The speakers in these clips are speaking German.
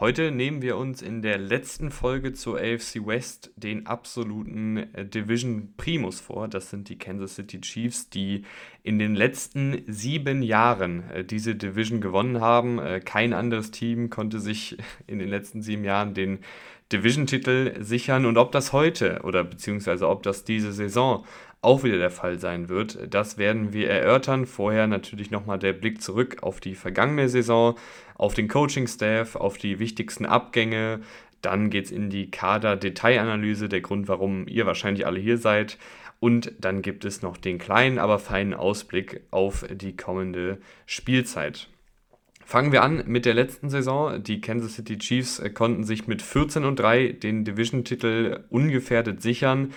Heute nehmen wir uns in der letzten Folge zur AFC West den absoluten äh, Division Primus vor. Das sind die Kansas City Chiefs, die in den letzten sieben Jahren äh, diese Division gewonnen haben. Äh, kein anderes Team konnte sich in den letzten sieben Jahren den Division-Titel sichern. Und ob das heute oder beziehungsweise ob das diese Saison auch wieder der Fall sein wird. Das werden wir erörtern. Vorher natürlich nochmal der Blick zurück auf die vergangene Saison, auf den Coaching-Staff, auf die wichtigsten Abgänge. Dann geht es in die Kader-Detailanalyse, der Grund, warum ihr wahrscheinlich alle hier seid. Und dann gibt es noch den kleinen, aber feinen Ausblick auf die kommende Spielzeit. Fangen wir an mit der letzten Saison. Die Kansas City Chiefs konnten sich mit 14 und 3 den Division-Titel ungefährdet sichern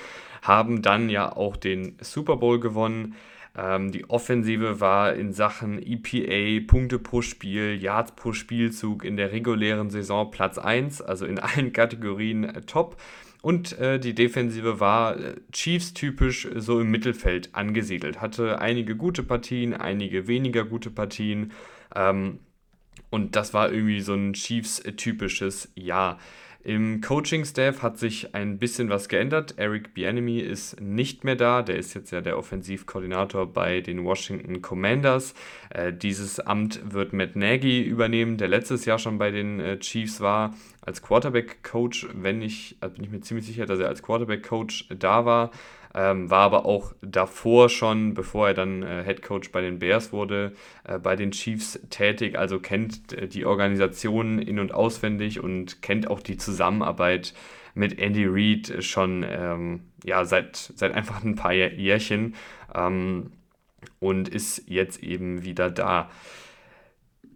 haben dann ja auch den Super Bowl gewonnen. Ähm, die Offensive war in Sachen EPA, Punkte pro Spiel, Yards pro Spielzug in der regulären Saison Platz 1, also in allen Kategorien äh, top. Und äh, die Defensive war äh, Chiefs-typisch so im Mittelfeld angesiedelt. Hatte einige gute Partien, einige weniger gute Partien. Ähm, und das war irgendwie so ein Chiefs-typisches Jahr. Im Coaching-Staff hat sich ein bisschen was geändert. Eric Bienemy ist nicht mehr da. Der ist jetzt ja der Offensivkoordinator bei den Washington Commanders. Äh, dieses Amt wird Matt Nagy übernehmen, der letztes Jahr schon bei den äh, Chiefs war als Quarterback-Coach. Wenn ich, also bin ich mir ziemlich sicher, dass er als Quarterback-Coach da war. Ähm, war aber auch davor schon, bevor er dann äh, Head Coach bei den Bears wurde, äh, bei den Chiefs tätig, also kennt äh, die Organisation in- und auswendig und kennt auch die Zusammenarbeit mit Andy Reid schon ähm, ja, seit, seit einfach ein paar Jährchen ähm, und ist jetzt eben wieder da.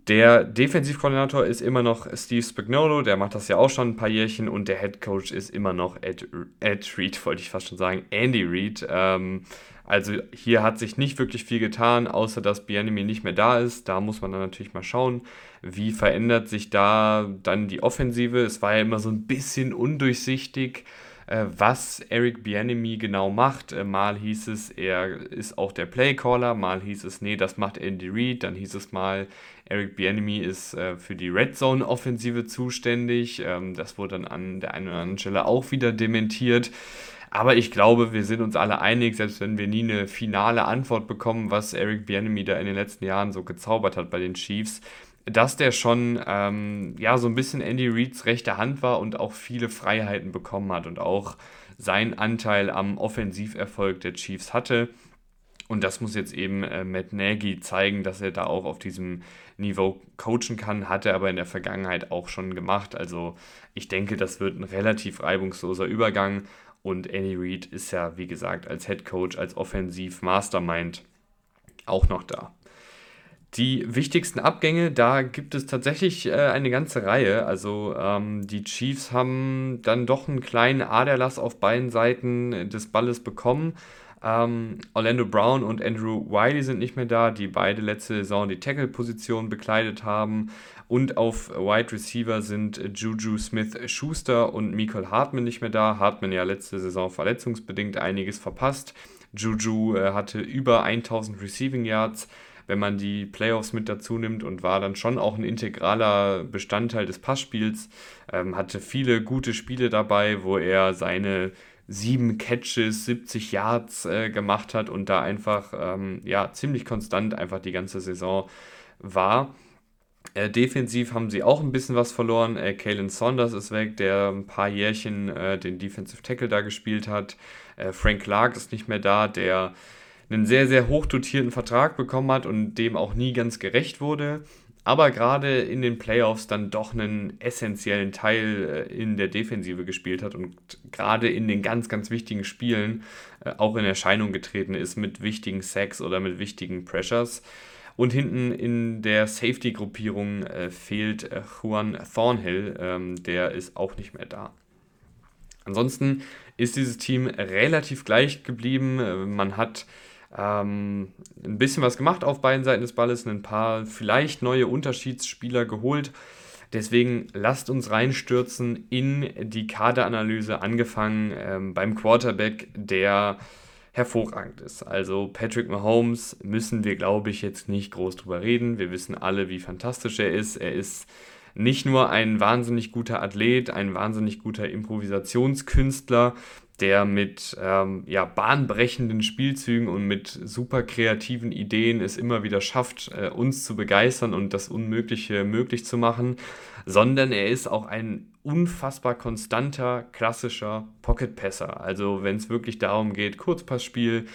Der Defensivkoordinator ist immer noch Steve Spagnolo, der macht das ja auch schon ein paar Jährchen und der Head Coach ist immer noch Ed, Ed Reed, wollte ich fast schon sagen, Andy Reid. Ähm, also hier hat sich nicht wirklich viel getan, außer dass Bianemi nicht mehr da ist. Da muss man dann natürlich mal schauen, wie verändert sich da dann die Offensive. Es war ja immer so ein bisschen undurchsichtig was Eric Bianemi genau macht. Äh, mal hieß es, er ist auch der Playcaller, mal hieß es, nee, das macht Andy Reid, dann hieß es mal, Eric Bianemi ist äh, für die Red Zone Offensive zuständig. Ähm, das wurde dann an der einen oder anderen Stelle auch wieder dementiert. Aber ich glaube, wir sind uns alle einig, selbst wenn wir nie eine finale Antwort bekommen, was Eric Bianemi da in den letzten Jahren so gezaubert hat bei den Chiefs, dass der schon ähm, ja so ein bisschen Andy Reids rechte Hand war und auch viele Freiheiten bekommen hat und auch seinen Anteil am Offensiverfolg der Chiefs hatte. Und das muss jetzt eben äh, Matt Nagy zeigen, dass er da auch auf diesem Niveau coachen kann, hat er aber in der Vergangenheit auch schon gemacht. Also ich denke, das wird ein relativ reibungsloser Übergang. Und Andy Reid ist ja, wie gesagt, als Head Coach, als Offensiv-Mastermind auch noch da. Die wichtigsten Abgänge, da gibt es tatsächlich äh, eine ganze Reihe. Also ähm, die Chiefs haben dann doch einen kleinen Aderlass auf beiden Seiten des Balles bekommen. Ähm, Orlando Brown und Andrew Wiley sind nicht mehr da, die beide letzte Saison die Tackle-Position bekleidet haben. Und auf Wide Receiver sind Juju Smith-Schuster und Michael Hartman nicht mehr da. Hartman ja letzte Saison verletzungsbedingt einiges verpasst. Juju äh, hatte über 1000 Receiving Yards wenn man die Playoffs mit dazu nimmt und war dann schon auch ein integraler Bestandteil des Passspiels. Ähm, hatte viele gute Spiele dabei, wo er seine sieben Catches, 70 Yards äh, gemacht hat und da einfach ähm, ja, ziemlich konstant einfach die ganze Saison war. Äh, defensiv haben sie auch ein bisschen was verloren. Äh, Kalen Saunders ist weg, der ein paar Jährchen äh, den Defensive Tackle da gespielt hat. Äh, Frank Clark ist nicht mehr da, der einen sehr, sehr hoch dotierten Vertrag bekommen hat und dem auch nie ganz gerecht wurde, aber gerade in den Playoffs dann doch einen essentiellen Teil äh, in der Defensive gespielt hat und gerade in den ganz, ganz wichtigen Spielen äh, auch in Erscheinung getreten ist mit wichtigen Sacks oder mit wichtigen Pressures. Und hinten in der Safety-Gruppierung äh, fehlt Juan Thornhill, ähm, der ist auch nicht mehr da. Ansonsten ist dieses Team relativ gleich geblieben. Man hat Ähm, ein bisschen was gemacht auf beiden Seiten des Balles, ein paar vielleicht neue Unterschiedsspieler geholt. Deswegen lasst uns reinstürzen in die Kaderanalyse, angefangen ähm, beim Quarterback, der hervorragend ist. Also Patrick Mahomes müssen wir, glaube ich, jetzt nicht groß drüber reden. Wir wissen alle, wie fantastisch er ist. Er ist nicht nur ein wahnsinnig guter Athlet, ein wahnsinnig guter Improvisationskünstler, der mit ähm, ja, bahnbrechenden Spielzügen und mit super kreativen Ideen es immer wieder schafft, äh, uns zu begeistern und das Unmögliche möglich zu machen, sondern er ist auch ein unfassbar konstanter, klassischer Pocket-Passer. Also wenn es wirklich darum geht, Kurzpassspiel,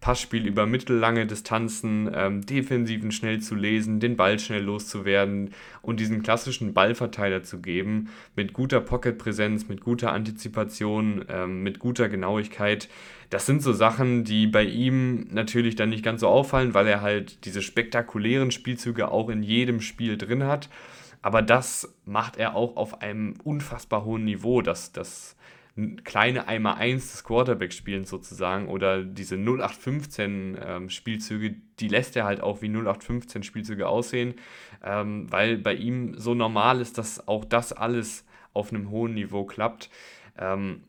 Passspiel über mittellange Distanzen, ähm, Defensiven schnell zu lesen, den Ball schnell loszuwerden und diesen klassischen Ballverteiler zu geben, mit guter Pocket-Präsenz, mit guter Antizipation, ähm, mit guter Genauigkeit. Das sind so Sachen, die bei ihm natürlich dann nicht ganz so auffallen, weil er halt diese spektakulären Spielzüge auch in jedem Spiel drin hat. Aber das macht er auch auf einem unfassbar hohen Niveau. Das, das kleine einmal 1 des Quarterback-Spielens sozusagen oder diese 0815 ähm, Spielzüge, die lässt er halt auch wie 0815 Spielzüge aussehen, ähm, weil bei ihm so normal ist, dass auch das alles auf einem hohen Niveau klappt. Ähm,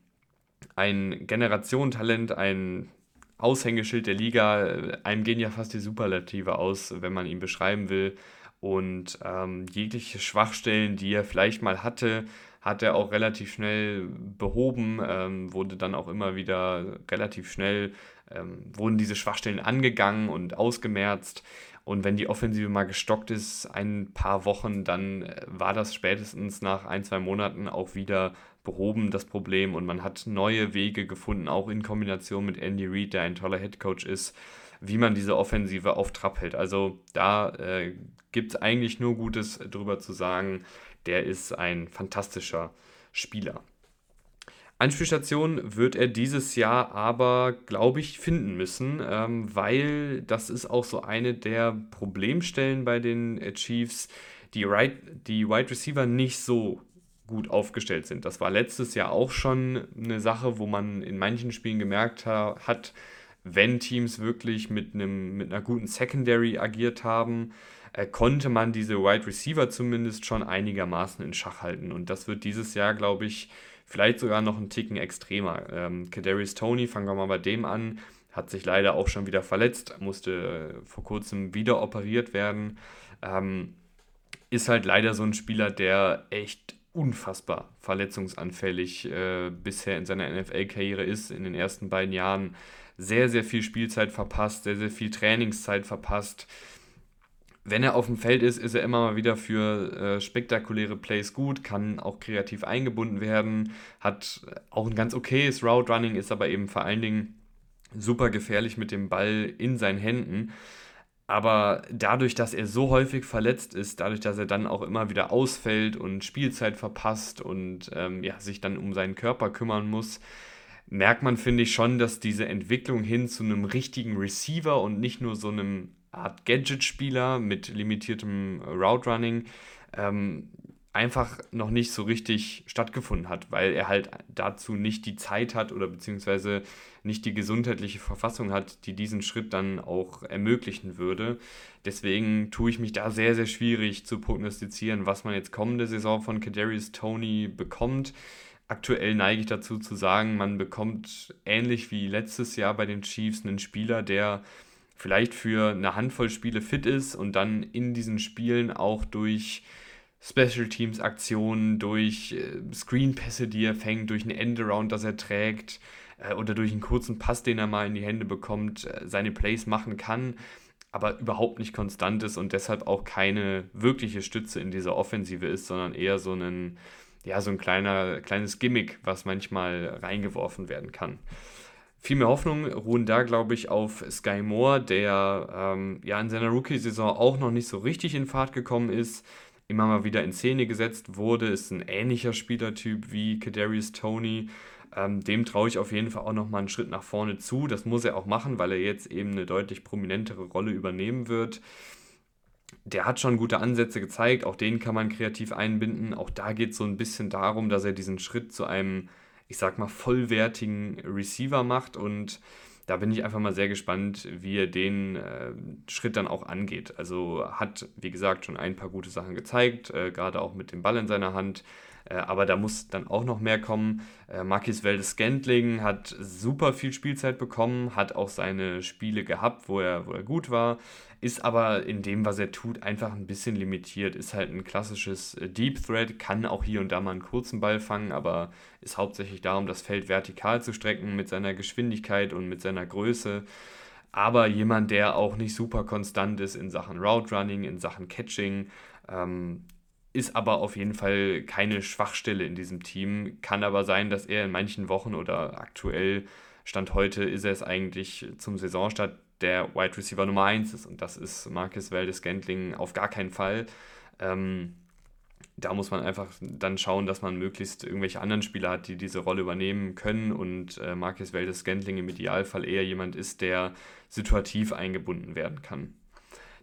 ein Generationentalent, ein Aushängeschild der Liga, einem gehen ja fast die Superlative aus, wenn man ihn beschreiben will. Und ähm, jegliche Schwachstellen, die er vielleicht mal hatte, hat er auch relativ schnell behoben, ähm, wurde dann auch immer wieder relativ schnell, ähm, wurden diese Schwachstellen angegangen und ausgemerzt. Und wenn die Offensive mal gestockt ist, ein paar Wochen, dann äh, war das spätestens nach ein, zwei Monaten auch wieder behoben, das Problem. Und man hat neue Wege gefunden, auch in Kombination mit Andy Reid, der ein toller Headcoach ist, wie man diese Offensive auf Trab hält. Also da äh, gibt es eigentlich nur Gutes drüber zu sagen der ist ein fantastischer Spieler. Anspielstation wird er dieses Jahr aber, glaube ich, finden müssen, ähm, weil das ist auch so eine der Problemstellen bei den Chiefs, die, right, die Wide Receiver nicht so gut aufgestellt sind. Das war letztes Jahr auch schon eine Sache, wo man in manchen Spielen gemerkt ha hat, wenn Teams wirklich mit, einem, mit einer guten Secondary agiert haben, äh, konnte man diese Wide Receiver zumindest schon einigermaßen in Schach halten. Und das wird dieses Jahr, glaube ich, vielleicht sogar noch einen Ticken extremer. Ähm, Kadarius Tony, fangen wir mal bei dem an, hat sich leider auch schon wieder verletzt, musste äh, vor kurzem wieder operiert werden. Ähm, ist halt leider so ein Spieler, der echt unfassbar verletzungsanfällig äh, bisher in seiner NFL-Karriere ist. In den ersten beiden Jahren sehr, sehr viel Spielzeit verpasst, sehr, sehr viel Trainingszeit verpasst wenn er auf dem Feld ist, ist er immer mal wieder für äh, spektakuläre Plays gut, kann auch kreativ eingebunden werden, hat auch ein ganz okayes Route Running, ist aber eben vor allen Dingen super gefährlich mit dem Ball in seinen Händen. Aber dadurch, dass er so häufig verletzt ist, dadurch, dass er dann auch immer wieder ausfällt und Spielzeit verpasst und ähm, ja, sich dann um seinen Körper kümmern muss, merkt man, finde ich, schon, dass diese Entwicklung hin zu einem richtigen Receiver und nicht nur so einem Art Gadget-Spieler mit limitiertem Route Running ähm, einfach noch nicht so richtig stattgefunden hat, weil er halt dazu nicht die Zeit hat oder beziehungsweise nicht die gesundheitliche Verfassung hat, die diesen Schritt dann auch ermöglichen würde. Deswegen tue ich mich da sehr, sehr schwierig zu prognostizieren, was man jetzt kommende Saison von Kadarius Tony bekommt. Aktuell neige ich dazu zu sagen, man bekommt ähnlich wie letztes Jahr bei den Chiefs einen Spieler, der vielleicht für eine Handvoll Spiele fit ist und dann in diesen Spielen auch durch Special Teams Aktionen, durch äh, Screenpässe, die er fängt, durch ein Endaround, das er trägt äh, oder durch einen kurzen Pass, den er mal in die Hände bekommt, äh, seine Plays machen kann, aber überhaupt nicht konstant ist und deshalb auch keine wirkliche Stütze in dieser Offensive ist, sondern eher so ein ja, so ein kleiner, kleines Gimmick, was manchmal reingeworfen werden kann. Viel mehr Hoffnung ruhen da, glaube ich, auf Sky Moore, der ähm, ja in seiner Rookie-Saison auch noch nicht so richtig in Fahrt gekommen ist, immer mal wieder in Szene gesetzt wurde, ist ein ähnlicher Spielertyp wie Kadarius Tony. Ähm, dem traue ich auf jeden Fall auch nochmal einen Schritt nach vorne zu. Das muss er auch machen, weil er jetzt eben eine deutlich prominentere Rolle übernehmen wird. Der hat schon gute Ansätze gezeigt, auch den kann man kreativ einbinden. Auch da geht es so ein bisschen darum, dass er diesen Schritt zu einem ich sag mal, vollwertigen Receiver macht und da bin ich einfach mal sehr gespannt, wie er den äh, Schritt dann auch angeht. Also hat, wie gesagt, schon ein paar gute Sachen gezeigt, äh, gerade auch mit dem Ball in seiner Hand. Äh, aber da muss dann auch noch mehr kommen. Äh, Marquis Weldes Scantling hat super viel Spielzeit bekommen, hat auch seine Spiele gehabt, wo er, wo er gut war, ist aber in dem, was er tut, einfach ein bisschen limitiert. Ist halt ein klassisches äh, Deep Thread, kann auch hier und da mal einen kurzen Ball fangen, aber ist hauptsächlich darum, das Feld vertikal zu strecken mit seiner Geschwindigkeit und mit seiner Größe. Aber jemand, der auch nicht super konstant ist in Sachen Route Running, in Sachen Catching. Ähm, ist aber auf jeden Fall keine Schwachstelle in diesem Team. Kann aber sein, dass er in manchen Wochen oder aktuell Stand heute ist er es eigentlich zum Saisonstart der Wide Receiver Nummer 1 ist. Und das ist Marcus Valdes Gantling auf gar keinen Fall. Ähm, da muss man einfach dann schauen, dass man möglichst irgendwelche anderen Spieler hat, die diese Rolle übernehmen können und äh, Marcus Valdes Gantling im Idealfall eher jemand ist, der situativ eingebunden werden kann.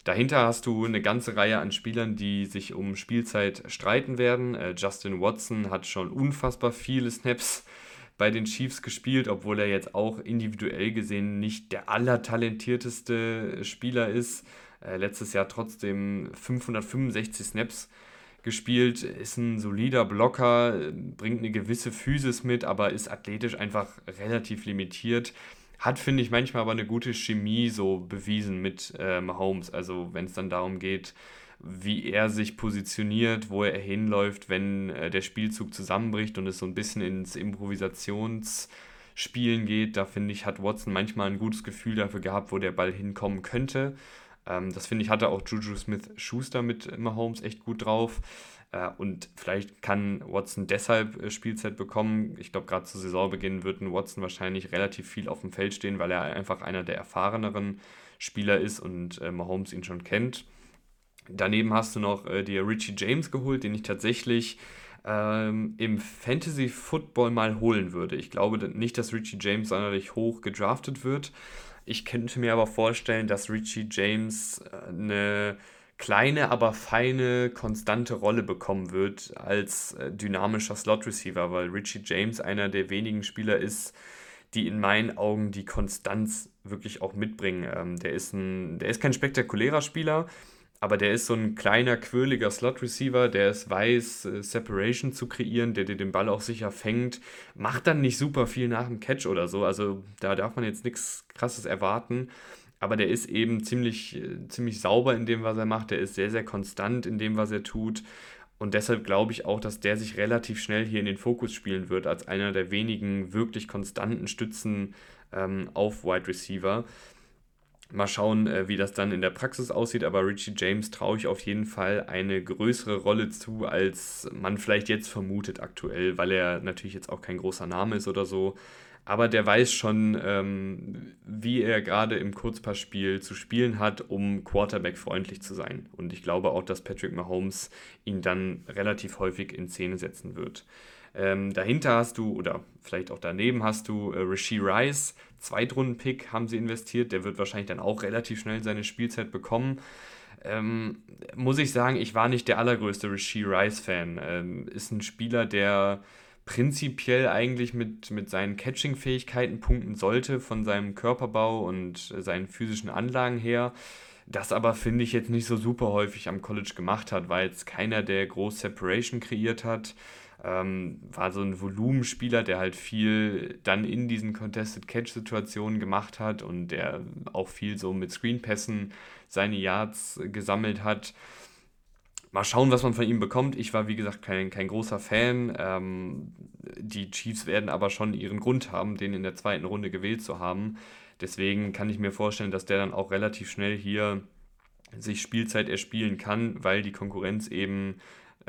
Dahinter hast du eine ganze Reihe an Spielern, die sich um Spielzeit streiten werden. Äh, Justin Watson hat schon unfassbar viele Snaps bei den Chiefs gespielt, obwohl er jetzt auch individuell gesehen nicht der allertalentierteste Spieler ist. Äh, letztes Jahr trotzdem 565 Snaps gespielt, ist ein solider Blocker, bringt eine gewisse Physis mit, aber ist athletisch einfach relativ limitiert. Hat, finde ich, manchmal aber eine gute Chemie so bewiesen mit äh, Mahomes. Also wenn es dann darum geht, wie er sich positioniert, wo er hinläuft, wenn äh, der Spielzug zusammenbricht und es so ein bisschen ins Improvisationsspielen geht, da finde ich, hat Watson manchmal ein gutes Gefühl dafür gehabt, wo der Ball hinkommen könnte. Ähm, das finde ich, hatte auch Juju Smith Schuster mit Mahomes echt gut drauf. Äh, und vielleicht kann Watson deshalb äh, Spielzeit bekommen. Ich glaube, gerade zu Saisonbeginn wird ein Watson wahrscheinlich relativ viel auf dem Feld stehen, weil er einfach einer der erfahreneren Spieler ist und äh, Mahomes ihn schon kennt. Daneben hast du noch äh, dir Richie James geholt, den ich tatsächlich ähm, im Fantasy Football mal holen würde. Ich glaube nicht, dass Richie James sonderlich hoch gedraftet wird. Ich könnte mir aber vorstellen, dass Richie James äh, eine kleine, aber feine, konstante Rolle bekommen wird als äh, dynamischer Slot-Receiver, weil Richie James einer der wenigen Spieler ist, die in meinen Augen die Konstanz wirklich auch mitbringen. Ähm, der, ist ein, der ist kein spektakulärer Spieler, aber der ist so ein kleiner, quirliger Slot-Receiver, der es weiß, äh, Separation zu kreieren, der dir den Ball auch sicher fängt, macht dann nicht super viel nach dem Catch oder so, also da darf man jetzt nichts Krasses erwarten, aber der ist eben ziemlich, äh, ziemlich sauber in dem, was er macht. Der ist sehr, sehr konstant in dem, was er tut. Und deshalb glaube ich auch, dass der sich relativ schnell hier in den Fokus spielen wird, als einer der wenigen wirklich konstanten Stützen ähm, auf Wide Receiver. Mal schauen, äh, wie das dann in der Praxis aussieht, aber Richie James traue ich auf jeden Fall eine größere Rolle zu, als man vielleicht jetzt vermutet aktuell, weil er natürlich jetzt auch kein großer Name ist oder so aber der weiß schon, ähm, wie er gerade im Kurzpassspiel zu spielen hat, um Quarterback-freundlich zu sein. Und ich glaube auch, dass Patrick Mahomes ihn dann relativ häufig in Szene setzen wird. Ähm, dahinter hast du, oder vielleicht auch daneben hast du äh, Rasheed Rice, Zweitrunden-Pick haben sie investiert, der wird wahrscheinlich dann auch relativ schnell seine Spielzeit bekommen. Ähm, muss ich sagen, ich war nicht der allergrößte Rasheed Rice-Fan. Ähm, ist ein Spieler, der prinzipiell eigentlich mit, mit seinen Catching-Fähigkeiten punkten sollte, von seinem Körperbau und seinen physischen Anlagen her. Das aber finde ich jetzt nicht so super häufig am College gemacht hat, weil jetzt keiner, der groß Separation kreiert hat. Ähm, war so ein Volumenspieler, der halt viel dann in diesen Contested Catch-Situationen gemacht hat und der auch viel so mit Screenpässen seine Yards gesammelt hat. Mal schauen, was man von ihm bekommt. Ich war, wie gesagt, kein, kein großer Fan. Ähm, die Chiefs werden aber schon ihren Grund haben, den in der zweiten Runde gewählt zu haben. Deswegen kann ich mir vorstellen, dass der dann auch relativ schnell hier sich Spielzeit erspielen kann, weil die Konkurrenz eben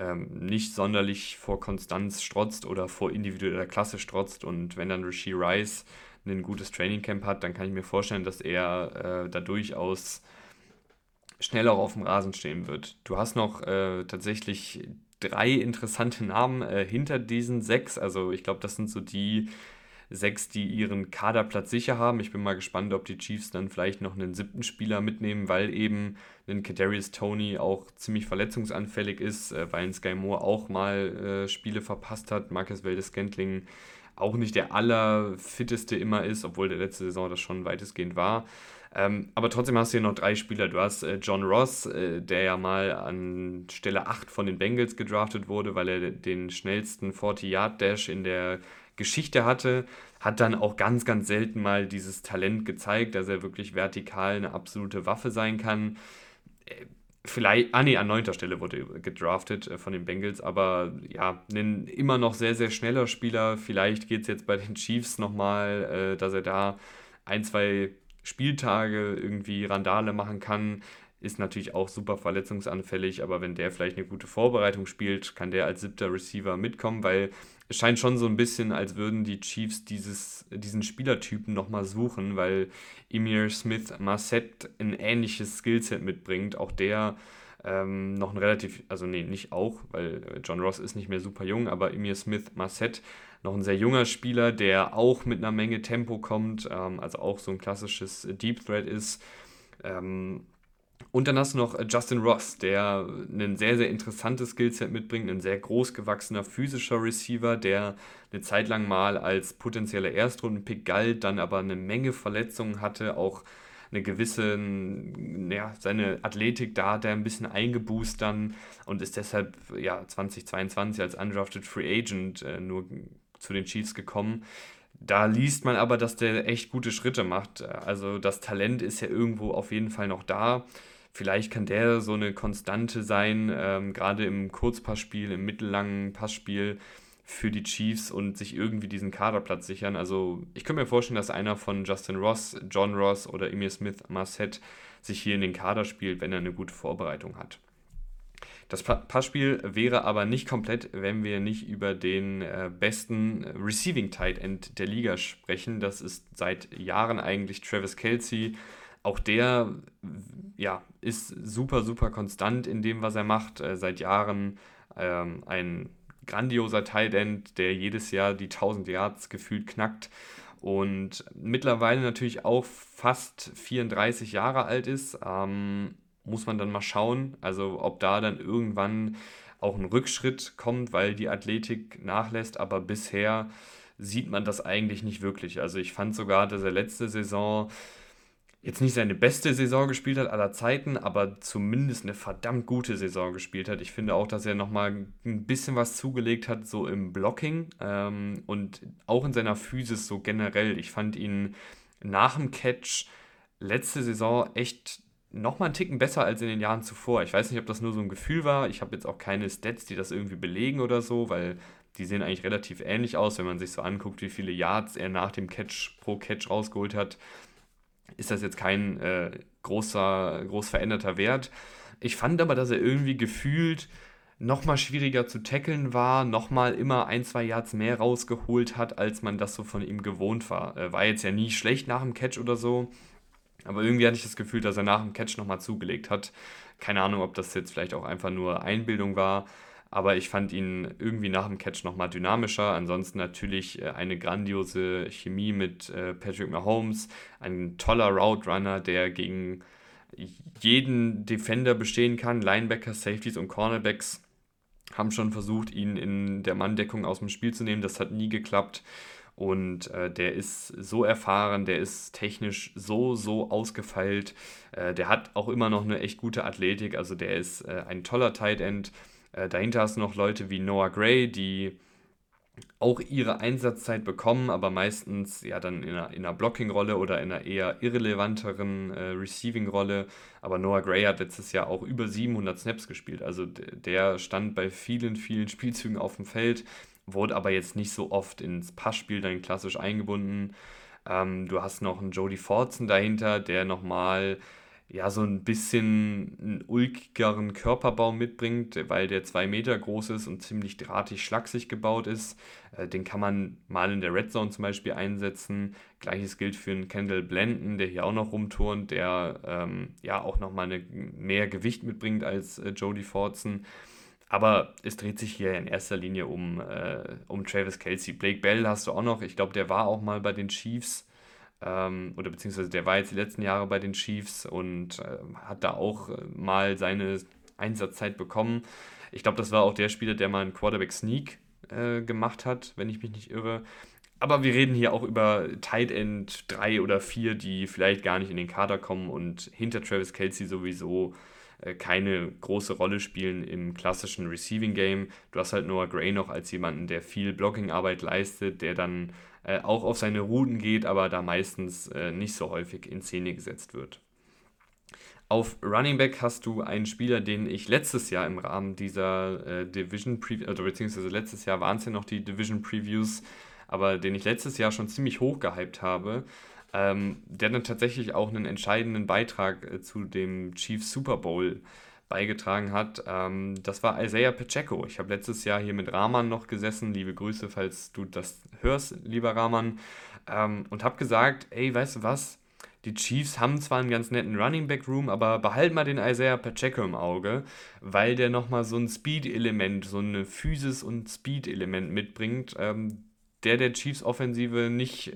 ähm, nicht sonderlich vor Konstanz strotzt oder vor individueller Klasse strotzt. Und wenn dann Rishi Rice ein gutes Trainingcamp hat, dann kann ich mir vorstellen, dass er äh, da durchaus schnell auch auf dem Rasen stehen wird. Du hast noch äh, tatsächlich drei interessante Namen äh, hinter diesen sechs. Also ich glaube, das sind so die sechs, die ihren Kaderplatz sicher haben. Ich bin mal gespannt, ob die Chiefs dann vielleicht noch einen siebten Spieler mitnehmen, weil eben ein Kadarius Tony auch ziemlich verletzungsanfällig ist, äh, weil ein Sky Moore auch mal äh, Spiele verpasst hat, Marcus Weldes Scantling auch nicht der allerfitteste immer ist, obwohl der letzte Saison das schon weitestgehend war. Ähm, aber trotzdem hast du hier noch drei Spieler. Du hast äh, John Ross, äh, der ja mal an Stelle 8 von den Bengals gedraftet wurde, weil er den schnellsten 40-Yard-Dash in der Geschichte hatte. Hat dann auch ganz, ganz selten mal dieses Talent gezeigt, dass er wirklich vertikal eine absolute Waffe sein kann. Äh, vielleicht, ah nee, an neunter Stelle wurde gedraftet äh, von den Bengals, aber ja, ein immer noch sehr, sehr schneller Spieler. Vielleicht geht es jetzt bei den Chiefs nochmal, äh, dass er da ein, zwei Spieltage irgendwie Randale machen kann, ist natürlich auch super verletzungsanfällig, aber wenn der vielleicht eine gute Vorbereitung spielt, kann der als siebter Receiver mitkommen, weil scheint schon so ein bisschen, als würden die Chiefs dieses, diesen Spielertypen nochmal suchen, weil Emir Smith Marset ein ähnliches Skillset mitbringt. Auch der ähm, noch ein relativ, also nee, nicht auch, weil John Ross ist nicht mehr super jung, aber Emir Smith Marset noch ein sehr junger Spieler, der auch mit einer Menge Tempo kommt, ähm, also auch so ein klassisches Deep Threat ist. Ähm, und dann hast du noch Justin Ross, der ein sehr, sehr interessantes Skillset mitbringt, ein sehr großgewachsener physischer Receiver, der eine Zeit lang mal als potenzieller Erstrundenpick galt, dann aber eine Menge Verletzungen hatte, auch eine gewisse, ja, seine Athletik da hat er ein bisschen eingeboost dann und ist deshalb ja 2022 als undrafted Free Agent äh, nur zu den Chiefs gekommen. Da liest man aber, dass der echt gute Schritte macht. Also das Talent ist ja irgendwo auf jeden Fall noch da. Vielleicht kann der so eine Konstante sein, ähm, gerade im Kurzpassspiel, im mittellangen Passspiel für die Chiefs und sich irgendwie diesen Kaderplatz sichern. Also ich könnte mir vorstellen, dass einer von Justin Ross, John Ross oder Emir Smith Marset sich hier in den Kader spielt, wenn er eine gute Vorbereitung hat. Das Passspiel wäre aber nicht komplett, wenn wir nicht über den äh, besten Receiving Tight End der Liga sprechen. Das ist seit Jahren eigentlich Travis Kelsey. Auch der ja, ist super, super konstant in dem, was er macht. Äh, seit Jahren ähm, ein grandioser Tight End, der jedes Jahr die 1000 Yards gefühlt knackt und mittlerweile natürlich auch fast 34 Jahre alt ist. Ähm, muss man dann mal schauen, also ob da dann irgendwann auch ein Rückschritt kommt, weil die Athletik nachlässt, aber bisher sieht man das eigentlich nicht wirklich. Also ich fand sogar, dass er letzte Saison jetzt nicht seine beste Saison gespielt hat aller Zeiten, aber zumindest eine verdammt gute Saison gespielt hat. Ich finde auch, dass er nochmal ein bisschen was zugelegt hat, so im Blocking ähm, und auch in seiner Physis so generell. Ich fand ihn nach dem Catch letzte Saison echt nochmal einen Ticken besser als in den Jahren zuvor. Ich weiß nicht, ob das nur so ein Gefühl war. Ich habe jetzt auch keine Stats, die das irgendwie belegen oder so, weil die sehen eigentlich relativ ähnlich aus, wenn man sich so anguckt, wie viele Yards er nach dem Catch pro Catch rausgeholt hat. Ist das jetzt kein äh, großer, groß veränderter Wert. Ich fand aber, dass er irgendwie gefühlt nochmal schwieriger zu tackeln war, nochmal immer ein, zwei Yards mehr rausgeholt hat, als man das so von ihm gewohnt war. Äh, war jetzt ja nie schlecht nach dem Catch oder so, aber irgendwie hatte ich das Gefühl, dass er nach dem Catch nochmal zugelegt hat. Keine Ahnung, ob das jetzt vielleicht auch einfach nur Einbildung war. Aber ich fand ihn irgendwie nach dem Catch nochmal dynamischer. Ansonsten natürlich äh, eine grandiose Chemie mit äh, Patrick Mahomes. Ein toller Route Runner, der gegen jeden Defender bestehen kann. Linebacker, Safeties und Cornerbacks haben schon versucht, ihn in der Manndeckung aus dem Spiel zu nehmen. Das hat nie geklappt. Und äh, der ist so erfahren, der ist technisch so, so ausgefeilt. Äh, der hat auch immer noch eine echt gute Athletik. Also der ist äh, ein toller Tight End. Äh, dahinter hast du noch Leute wie Noah Gray, die auch ihre Einsatzzeit bekommen, aber meistens ja dann in einer, in einer Blocking-Rolle oder in einer eher irrelevanteren äh, Receiving-Rolle. Aber Noah Gray hat letztes Jahr auch über 700 Snaps gespielt. Also der stand bei vielen, vielen Spielzügen auf dem Feld wurde aber jetzt nicht so oft ins Passspiel dann klassisch eingebunden. Ähm, du hast noch einen Jody Fortson dahinter, der nochmal ja, so ein bisschen einen ulkigeren Körperbau mitbringt, weil der zwei Meter groß ist und ziemlich drahtig schlaksig gebaut ist. Äh, den kann man mal in der Red Zone zum Beispiel einsetzen. Gleiches gilt für einen Kendall Blenden, der hier auch noch rumturnt, der ähm, ja auch nochmal mehr Gewicht mitbringt als äh, Jody Fortson. Aber es dreht sich hier in erster Linie um, äh, um Travis Kelsey. Blake Bell hast du auch noch. Ich glaube, der war auch mal bei den Chiefs. Ähm, oder beziehungsweise der war jetzt die letzten Jahre bei den Chiefs und äh, hat da auch äh, mal seine Einsatzzeit bekommen. Ich glaube, das war auch der Spieler, der mal einen Quarterback Sneak äh, gemacht hat, wenn ich mich nicht irre. aber wir reden hier auch über Tight End 3 oder 4, die vielleicht gar nicht in den Kader kommen und hinter Travis Kelsey sowieso äh, keine große Rolle spielen im klassischen Receiving Game. Du hast halt Noah Gray noch als jemanden, der viel Blocking-Arbeit leistet, der dann äh, auch auf seine Routen geht, aber da meistens äh, nicht so häufig in Szene gesetzt wird. Auf Running Back hast du einen Spieler, den ich letztes Jahr im Rahmen dieser äh, Division Previews, also beziehungsweise letztes Jahr waren es ja noch die Division Previews, aber den ich letztes Jahr schon ziemlich hoch gehypt habe, ähm, der dann tatsächlich auch einen entscheidenden Beitrag äh, zu dem Chiefs Super Bowl beigetragen hat. Ähm, das war Isaiah Pacheco. Ich habe letztes Jahr hier mit Rahman noch gesessen. Liebe Grüße, falls du das hörst, lieber Rahman. Ähm, und habe gesagt, ey, weißt du was? Die Chiefs haben zwar einen ganz netten Running Back Room, aber behalt mal den Isaiah Pacheco im Auge, weil der nochmal so ein Speed-Element, so ein Physis- und Speed-Element mitbringt, ähm, der der Chiefs Offensive nicht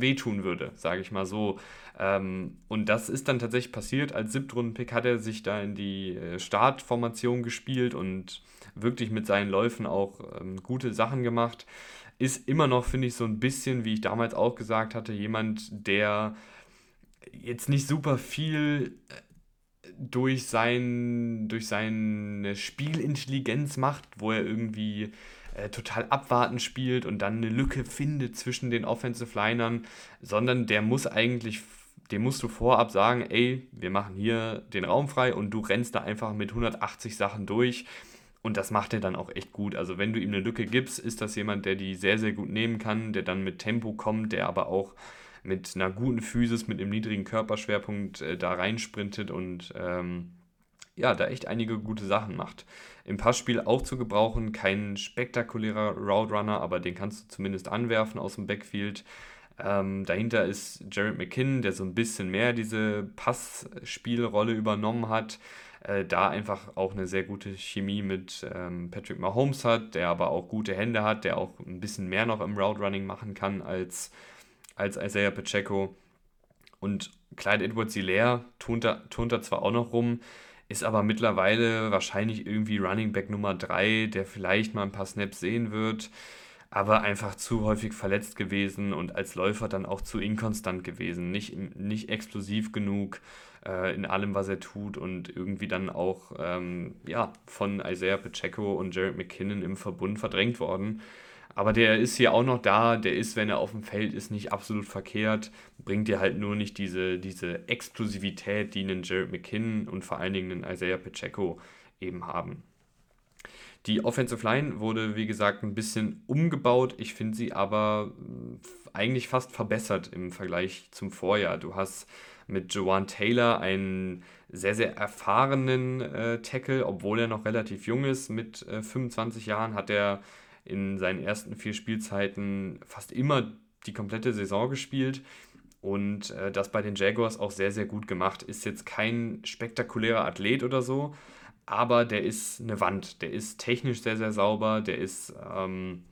wehtun würde, sage ich mal so. Ähm, und das ist dann tatsächlich passiert. Als Siebtrunden-Pick hat er sich da in die äh, Startformation gespielt und wirklich mit seinen Läufen auch ähm, gute Sachen gemacht. Ist immer noch, finde ich, so ein bisschen, wie ich damals auch gesagt hatte, jemand, der jetzt nicht super viel äh, durch, sein, durch seine Spielintelligenz macht, wo er irgendwie äh, total abwartend spielt und dann eine Lücke findet zwischen den Offensive Linern, sondern der muss eigentlich, dem musst du vorab sagen, ey, wir machen hier den Raum frei und du rennst da einfach mit 180 Sachen durch. Und das macht er dann auch echt gut. Also wenn du ihm eine Lücke gibst, ist das jemand, der die sehr, sehr gut nehmen kann, der dann mit Tempo kommt, der aber auch mit einer guten Physis, mit einem niedrigen Körperschwerpunkt äh, da reinsprintet und ähm, ja, da echt einige gute Sachen macht. Im Passspiel auch zu gebrauchen, kein spektakulärer Route aber den kannst du zumindest anwerfen aus dem Backfield. Ähm, dahinter ist Jared McKinnon, der so ein bisschen mehr diese Passspielrolle übernommen hat. Äh, da einfach auch eine sehr gute Chemie mit ähm, Patrick Mahomes hat, der aber auch gute Hände hat, der auch ein bisschen mehr noch im Route machen kann als, als Isaiah Pacheco. Und Clyde Edwards-Hilaire turnt, turnt da zwar auch noch rum, ist aber mittlerweile wahrscheinlich irgendwie Running Back Nummer 3, der vielleicht mal ein paar Snaps sehen wird, aber einfach zu häufig verletzt gewesen und als Läufer dann auch zu inkonstant gewesen, nicht, nicht explosiv genug äh, in allem, was er tut und irgendwie dann auch ähm, ja, von Isaiah Pacheco und Jared McKinnon im Verbund verdrängt worden. Aber der ist hier auch noch da, der ist, wenn er auf dem Feld ist, nicht absolut verkehrt, bringt dir halt nur nicht diese, diese Explosivität, die einen Jared McKinnon und vor allen Dingen einen Isaiah Pacheco eben haben. Die Offensive Line wurde, wie gesagt, ein bisschen umgebaut. Ich finde sie aber eigentlich fast verbessert im Vergleich zum Vorjahr. Du hast mit Joan Taylor einen sehr, sehr erfahrenen äh, Tackle, obwohl er noch relativ jung ist. Mit äh, 25 Jahren hat er in seinen ersten vier Spielzeiten fast immer die komplette Saison gespielt und äh, das bei den Jaguars auch sehr, sehr gut gemacht. Ist jetzt kein spektakulärer Athlet oder so, aber der ist eine Wand. Der ist technisch sehr, sehr sauber. Der ist ähm,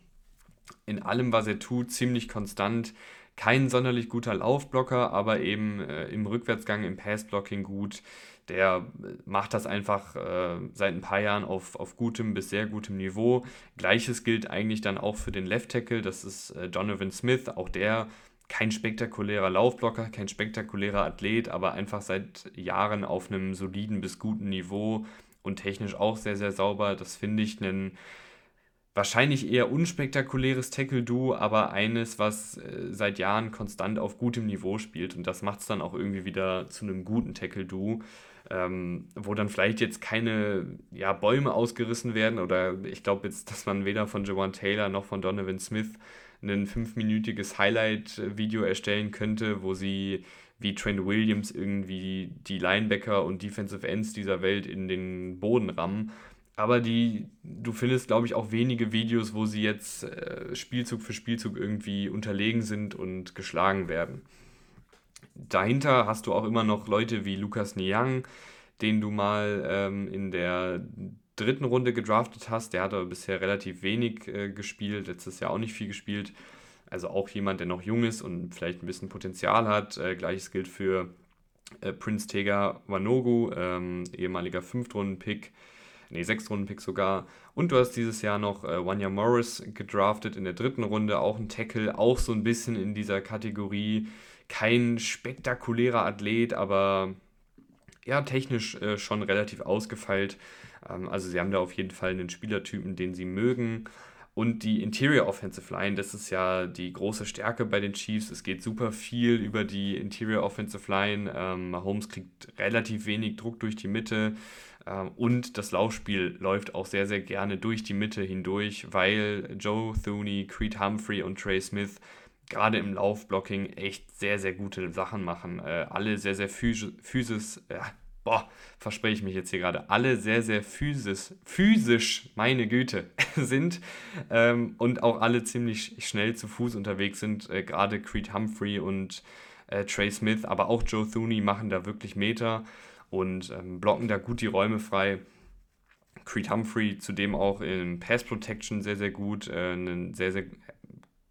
in allem, was er tut, ziemlich konstant. Kein sonderlich guter Laufblocker, aber eben äh, im Rückwärtsgang, im Passblocking gut der macht das einfach äh, seit ein paar Jahren auf, auf gutem bis sehr gutem Niveau. Gleiches gilt eigentlich dann auch für den Left Tackle, das ist äh, Donovan Smith, auch der kein spektakulärer Laufblocker, kein spektakulärer Athlet, aber einfach seit Jahren auf einem soliden bis guten Niveau und technisch auch sehr, sehr sauber. Das finde ich einen wahrscheinlich eher unspektakuläres Tackle-Duo, aber eines, was äh, seit Jahren konstant auf gutem Niveau spielt. Und das macht es dann auch irgendwie wieder zu einem guten Tackle-Duo ähm, wo dann vielleicht jetzt keine ja, Bäume ausgerissen werden oder ich glaube jetzt, dass man weder von Jawan Taylor noch von Donovan Smith ein fünfminütiges Highlight-Video erstellen könnte, wo sie wie Trent Williams irgendwie die Linebacker und Defensive Ends dieser Welt in den Boden rammen. Aber die, du findest, glaube ich, auch wenige Videos, wo sie jetzt äh, Spielzug für Spielzug irgendwie unterlegen sind und geschlagen werden dahinter hast du auch immer noch Leute wie Lukas Niang, den du mal ähm, in der dritten Runde gedraftet hast. Der hat aber bisher relativ wenig äh, gespielt, letztes Jahr auch nicht viel gespielt. Also auch jemand, der noch jung ist und vielleicht ein bisschen Potenzial hat. Äh, Gleiches gilt für äh, Prince Tega Wanogu, ähm, ehemaliger Fünftrunden-Pick. nee, Sechstrunden-Pick sogar. Und du hast dieses Jahr noch äh, Wanya Morris gedraftet in der dritten Runde, auch ein Tackle, auch so ein bisschen in dieser Kategorie. Kein spektakulärer Athlet, aber ja, technisch äh, schon relativ ausgefeilt. Ähm, also sie haben da auf jeden Fall einen Spielertypen, den sie mögen. Und die Interior Offensive Line, das ist ja die große Stärke bei den Chiefs. Es geht super viel über die Interior Offensive Line. Ähm, Mahomes kriegt relativ wenig Druck durch die Mitte. Ähm, und das Laufspiel läuft auch sehr, sehr gerne durch die Mitte hindurch, weil Joe Thuney, Creed Humphrey und Trey Smith gerade im Laufblocking echt sehr, sehr gute Sachen machen. Äh, alle sehr, sehr physisch, physisch äh, boah, verspreche ich mich jetzt hier gerade, alle sehr, sehr physisch, physisch, meine Güte, sind ähm, und auch alle ziemlich schnell zu Fuß unterwegs sind. Äh, gerade Creed Humphrey und äh, Trey Smith, aber auch Joe Thuney machen da wirklich Meter und ähm, blocken da gut die Räume frei. Creed Humphrey zudem auch in Pass Protection sehr, sehr gut, äh, ein sehr, sehr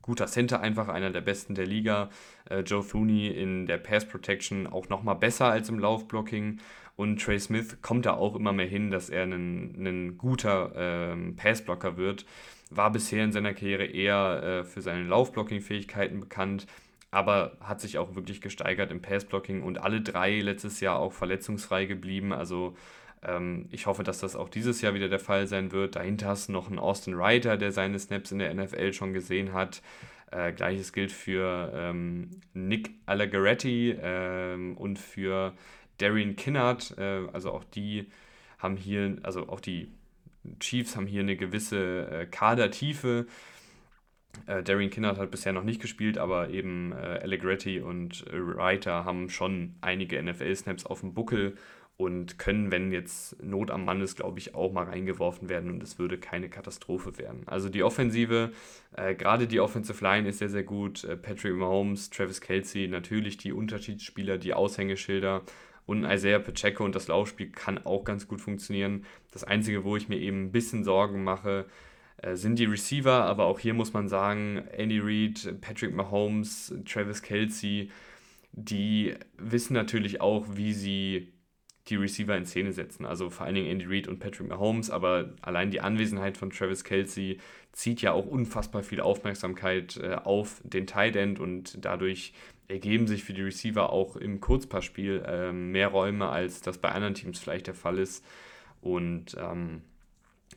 guter Center, einfach einer der besten der Liga. Äh, Joe Thuney in der Pass Protection auch nochmal besser als im Laufblocking. Und Trey Smith kommt da auch immer mehr hin, dass er ein, guter ähm, Passblocker wird. War bisher in seiner Karriere eher äh, für seine Laufblocking-Fähigkeiten bekannt, aber hat sich auch wirklich gesteigert im Passblocking und alle drei letztes Jahr auch verletzungsfrei geblieben. Also ähm, ich hoffe, dass das auch dieses Jahr wieder der Fall sein wird. Dahinter hast du noch einen Austin Ryder, der seine Snaps in der NFL schon gesehen hat. Äh, Gleiches gilt für ähm, Nick Allegretti ähm, und für Darian Kinnard, äh, also auch die haben hier, also auch die Chiefs haben hier eine gewisse äh, Kadertiefe. Äh, Darian Kinnard hat bisher noch nicht gespielt, aber eben äh, Allegretti und Reiter haben schon einige NFL-Snaps auf dem Buckel und können, wenn jetzt Not am Mann ist, glaube ich, auch mal reingeworfen werden und es würde keine Katastrophe werden. Also die Offensive, äh, gerade die Offensive Line ist sehr, sehr gut. Äh, Patrick Mahomes, Travis Kelsey, natürlich die Unterschiedsspieler, die Aushängeschilder und Isaiah Pacheco und das Laufspiel kann auch ganz gut funktionieren. Das Einzige, wo ich mir eben ein bisschen Sorgen mache, äh, sind die Receiver, aber auch hier muss man sagen, Andy Reid, Patrick Mahomes, Travis Kelsey, die wissen natürlich auch, wie sie die Receiver in Szene setzen. Also vor allen Dingen Andy Reid und Patrick Mahomes, aber allein die Anwesenheit von Travis Kelsey zieht ja auch unfassbar viel Aufmerksamkeit äh, auf den Tight End und dadurch ergeben sich für die Receiver auch im Kurzpassspiel äh, mehr Räume, als das bei anderen Teams vielleicht der Fall ist. Und ähm,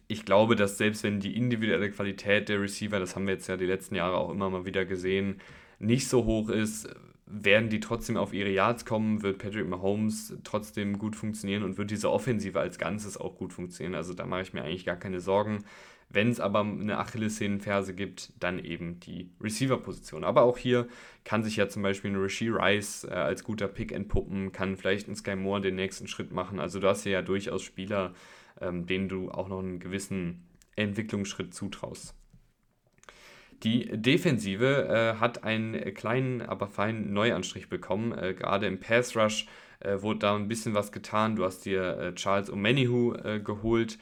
ich glaube, dass selbst wenn die individuelle Qualität der Receiver, das haben wir jetzt ja die letzten Jahre auch immer mal wieder gesehen, nicht so hoch ist, werden die trotzdem auf ihre Yards kommen, wird Patrick Mahomes trotzdem gut funktionieren und wird diese Offensive als Ganzes auch gut funktionieren. Also da mache ich mir eigentlich gar keine Sorgen. Wenn es aber eine Achillessehnenferse gibt, dann eben die Receiver-Position. Aber auch hier kann sich ja zum Beispiel ein Rasheed Rice äh, als guter Pick entpuppen, kann vielleicht ein Sky Moore den nächsten Schritt machen. Also du hast hier ja durchaus Spieler, ähm, denen du auch noch einen gewissen Entwicklungsschritt zutraust. Die Defensive äh, hat einen kleinen, aber feinen Neuanstrich bekommen. Äh, gerade im Pass Rush äh, wurde da ein bisschen was getan. Du hast dir äh, Charles O'Manihu äh, geholt,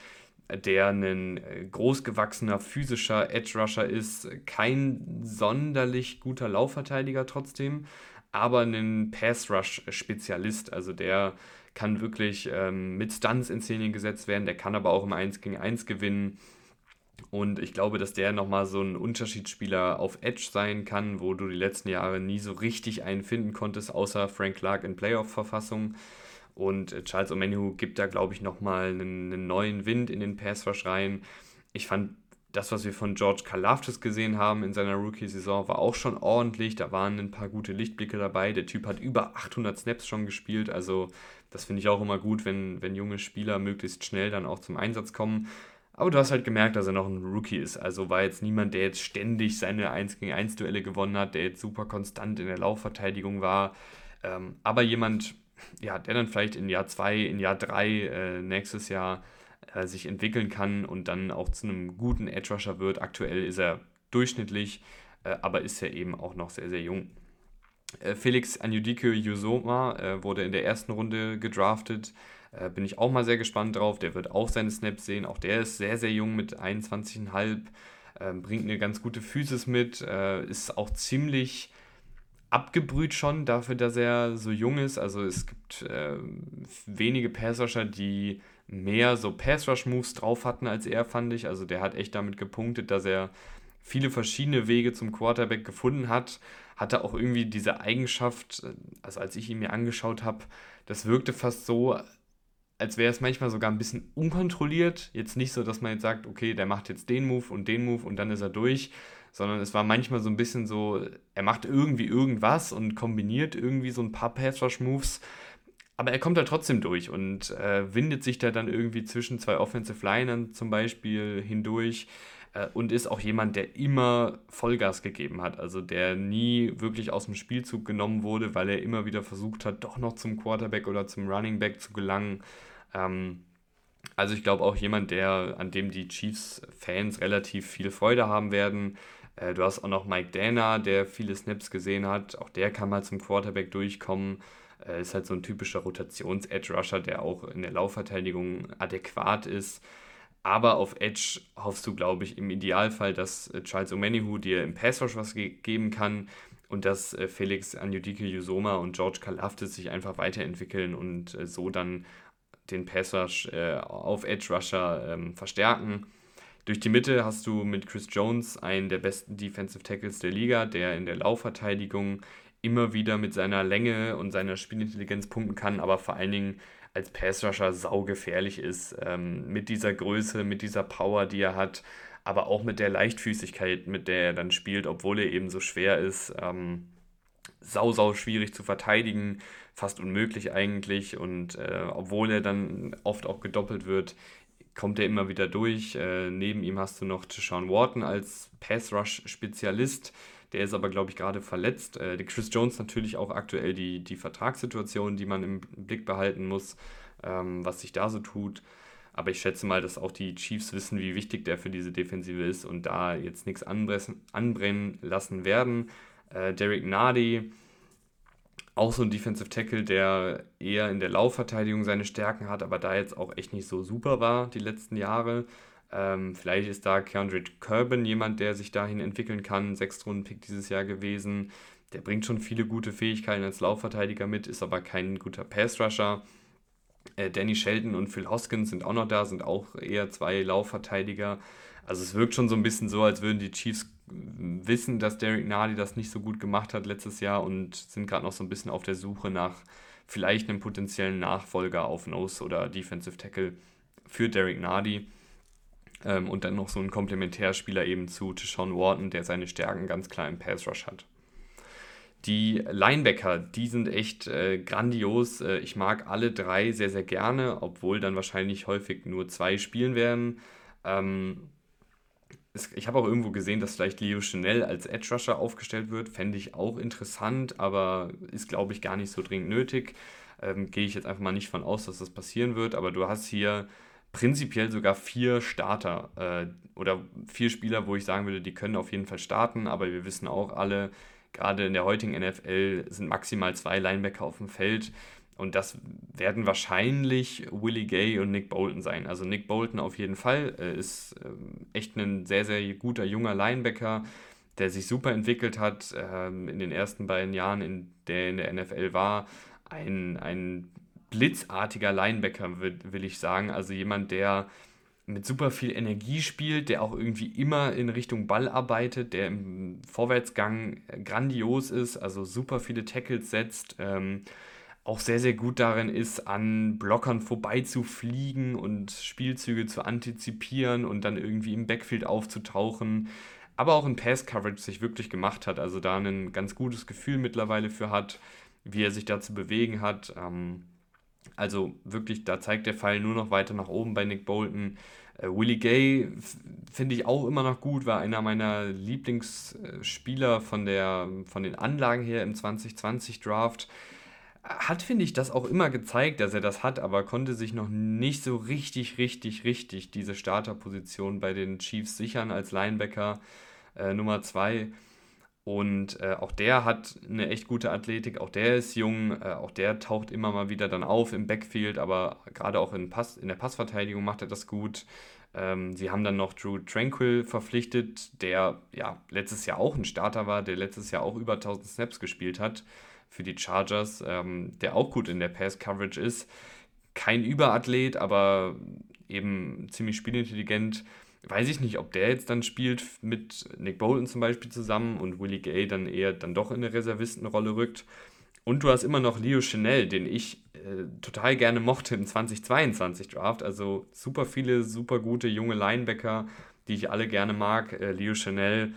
der ein äh, großgewachsener physischer Edge Rusher ist. Kein sonderlich guter Laufverteidiger trotzdem, aber ein Pass Rush Spezialist. Also der kann wirklich ähm, mit Stunts in Szene gesetzt werden. Der kann aber auch im 1 gegen 1 gewinnen und ich glaube, dass der nochmal so ein Unterschiedsspieler auf Edge sein kann, wo du die letzten Jahre nie so richtig einen finden konntest, außer Frank Clark in Playoff-Verfassung. Und äh, Charles Omenu gibt da, glaube ich, nochmal einen, einen neuen Wind in den Pass Rush rein. Ich fand das, was wir von George Kalaftis gesehen haben in seiner Rookie-Saison, war auch schon ordentlich. Da waren ein paar gute Lichtblicke dabei. Der Typ hat über 800 Snaps schon gespielt. Also das finde ich auch immer gut, wenn, wenn junge Spieler möglichst schnell dann auch zum Einsatz kommen. Aber du hast halt gemerkt, dass er noch ein Rookie ist. Also war jetzt niemand, der jetzt ständig seine 1 gegen 1 Duelle gewonnen hat, der jetzt super konstant in der Laufverteidigung war. Ähm, aber jemand, ja, der dann vielleicht in Jahr 2, in Jahr 3 äh, nächstes Jahr äh, sich entwickeln kann und dann auch zu einem guten Edge Rusher wird. Aktuell ist er durchschnittlich, äh, aber ist ja eben auch noch sehr, sehr jung. Äh, Felix Anyudike Yusoma äh, wurde in der ersten Runde gedraftet äh, bin ich auch mal sehr gespannt drauf. Der wird auch seine Snaps sehen. Auch der ist sehr, sehr jung mit 21,5. Äh, bringt eine ganz gute Physis mit. Äh, ist auch ziemlich abgebrüht schon dafür, dass er so jung ist. Also es gibt äh, wenige Passrusher, die mehr so Pass-Rush-Moves drauf hatten als er, fand ich. Also der hat echt damit gepunktet, dass er viele verschiedene Wege zum Quarterback gefunden hat. Hatte auch irgendwie diese Eigenschaft, also als ich ihn mir angeschaut habe, das wirkte fast so, als wäre es manchmal sogar ein bisschen unkontrolliert. Jetzt nicht so, dass man jetzt sagt, okay, der macht jetzt den Move und den Move und dann ist er durch, sondern es war manchmal so ein bisschen so, er macht irgendwie irgendwas und kombiniert irgendwie so ein paar Pass-Rush-Moves aber er kommt da trotzdem durch und äh, windet sich da dann irgendwie zwischen zwei Offensive Linern zum Beispiel hindurch äh, und ist auch jemand, der immer Vollgas gegeben hat. Also der nie wirklich aus dem Spielzug genommen wurde, weil er immer wieder versucht hat, doch noch zum Quarterback oder zum Running Back zu gelangen. Ähm, also ich glaube auch jemand, der, an dem die Chiefs-Fans relativ viel Freude haben werden. Äh, du hast auch noch Mike Dana, der viele Snaps gesehen hat. Auch der kann mal zum Quarterback durchkommen. Äh, ist halt so ein typischer Rotations-Edge-Rusher, der auch in der Laufverteidigung adäquat ist. Aber auf Edge hoffst du, glaube ich, im Idealfall, dass äh, Charles Omenihu dir im Pass-Rush was ge geben kann und dass äh, Felix Anjudike Yusoma und George Kalaftis sich einfach weiterentwickeln und äh, so dann den Pass-Rush auf Edge-Rusher ähm, verstärken. Durch die Mitte hast du mit Chris Jones einen der besten Defensive Tackles der Liga, der in der Laufverteidigung immer wieder mit seiner Länge und seiner Spielintelligenz punkten kann, aber vor allen Dingen als Passrusher saugefährlich ist. Ähm, mit dieser Größe, mit dieser Power, die er hat, aber auch mit der Leichtfüßigkeit, mit der er dann spielt, obwohl er eben so schwer ist. Ähm, sau, sau schwierig zu verteidigen, fast unmöglich eigentlich. Und äh, obwohl er dann oft auch gedoppelt wird, kommt er immer wieder durch. Äh, neben ihm hast du noch Deshaun Wharton als Pass-Rush-Spezialist der ist aber, glaube ich, gerade verletzt. Äh, Chris Jones natürlich auch aktuell die, die Vertragssituation, die man im Blick behalten muss, ähm, was sich da so tut. Aber ich schätze mal, dass auch die Chiefs wissen, wie wichtig der für diese Defensive ist und da jetzt nichts anbrennen lassen werden. Äh, Derek Nardi, auch so ein Defensive Tackle, der eher in der Laufverteidigung seine Stärken hat, aber da jetzt auch echt nicht so super war die letzten Jahre. Ähm, vielleicht ist da Keandre Kerben jemand, der sich dahin entwickeln kann. Sechstrunden-Pick dieses Jahr gewesen. Der bringt schon viele gute Fähigkeiten als Laufverteidiger mit, ist aber kein guter Pass-Rusher. Äh, Danny Shelton und Phil Hoskins sind auch noch da, sind auch eher zwei Laufverteidiger. Also es wirkt schon so ein bisschen so, als würden die Chiefs wissen, dass Derek Nardi das nicht so gut gemacht hat letztes Jahr und sind gerade noch so ein bisschen auf der Suche nach vielleicht einem potenziellen Nachfolger auf Nose oder Defensive Tackle für Derek Nardi. Ähm, und dann noch so ein Komplementärspieler eben zu Deshaun Wharton, der seine Stärken ganz klar im Pass Rush hat. Die Linebacker, die sind echt äh, grandios. Äh, ich mag alle drei sehr, sehr gerne, obwohl dann wahrscheinlich häufig nur zwei spielen werden. Ähm, es, ich habe auch irgendwo gesehen, dass vielleicht Leo Chanel als Edge Rusher aufgestellt wird. Fände ich auch interessant, aber ist, glaube ich, gar nicht so dringend nötig. Ähm, Gehe ich jetzt einfach mal nicht von aus, dass das passieren wird. Aber du hast hier prinzipiell sogar vier Starter äh, oder vier Spieler, wo ich sagen würde, die können auf jeden Fall starten, aber wir wissen auch alle, gerade in der heutigen NFL sind maximal zwei Linebacker auf dem Feld. Und das werden wahrscheinlich Willie Gay und Nick Bolton sein. Also Nick Bolton auf jeden Fall äh, ist äh, echt ein sehr, sehr guter junger Linebacker, der sich super entwickelt hat äh, in den ersten beiden Jahren, in der in der NFL war. Ein, ein blitzartiger Linebacker, will, will ich sagen. Also jemand, der mit super viel Energie spielt, der auch irgendwie immer in Richtung Ball arbeitet, der im Vorwärtsgang grandios ist, also super viele Tackles setzt, ähm, auch sehr, sehr gut darin ist, an Blockern vorbeizufliegen und Spielzüge zu antizipieren und dann irgendwie im Backfield aufzutauchen, aber auch in Pass-Coverage sich wirklich gemacht hat, also da ein ganz gutes Gefühl mittlerweile für hat, wie er sich da zu bewegen hat. Ähm, also wirklich, da zeigt der Pfeil nur noch weiter nach oben bei Nick Bolton. Äh, Willie Gay finde ich auch immer noch gut, war einer meiner Lieblingsspieler von, der, von den Anlagen her im 2020 Draft. Hat, finde ich, das auch immer gezeigt, dass er das hat, aber konnte sich noch nicht so richtig, richtig, richtig diese Starterposition bei den Chiefs sichern als Linebacker äh, Nummer 2. Und äh, auch der hat eine echt gute Athletik, auch der ist jung, äh, auch der taucht immer mal wieder dann auf im Backfield, aber gerade auch in, Pass, in der Passverteidigung macht er das gut. Ähm, sie haben dann noch Drew Tranquil verpflichtet, der ja letztes Jahr auch ein Starter war, der letztes Jahr auch über 1000 Snaps gespielt hat für die Chargers, ähm, der auch gut in der Pass-Coverage ist. Kein Überathlet, aber eben ziemlich spielintelligent. Weiß ich nicht, ob der jetzt dann spielt mit Nick Bolton zum Beispiel zusammen und Willie Gay dann eher dann doch in eine Reservistenrolle rückt. Und du hast immer noch Leo Chanel, den ich äh, total gerne mochte im 2022 Draft. Also super viele, super gute junge Linebacker, die ich alle gerne mag. Äh, Leo Chanel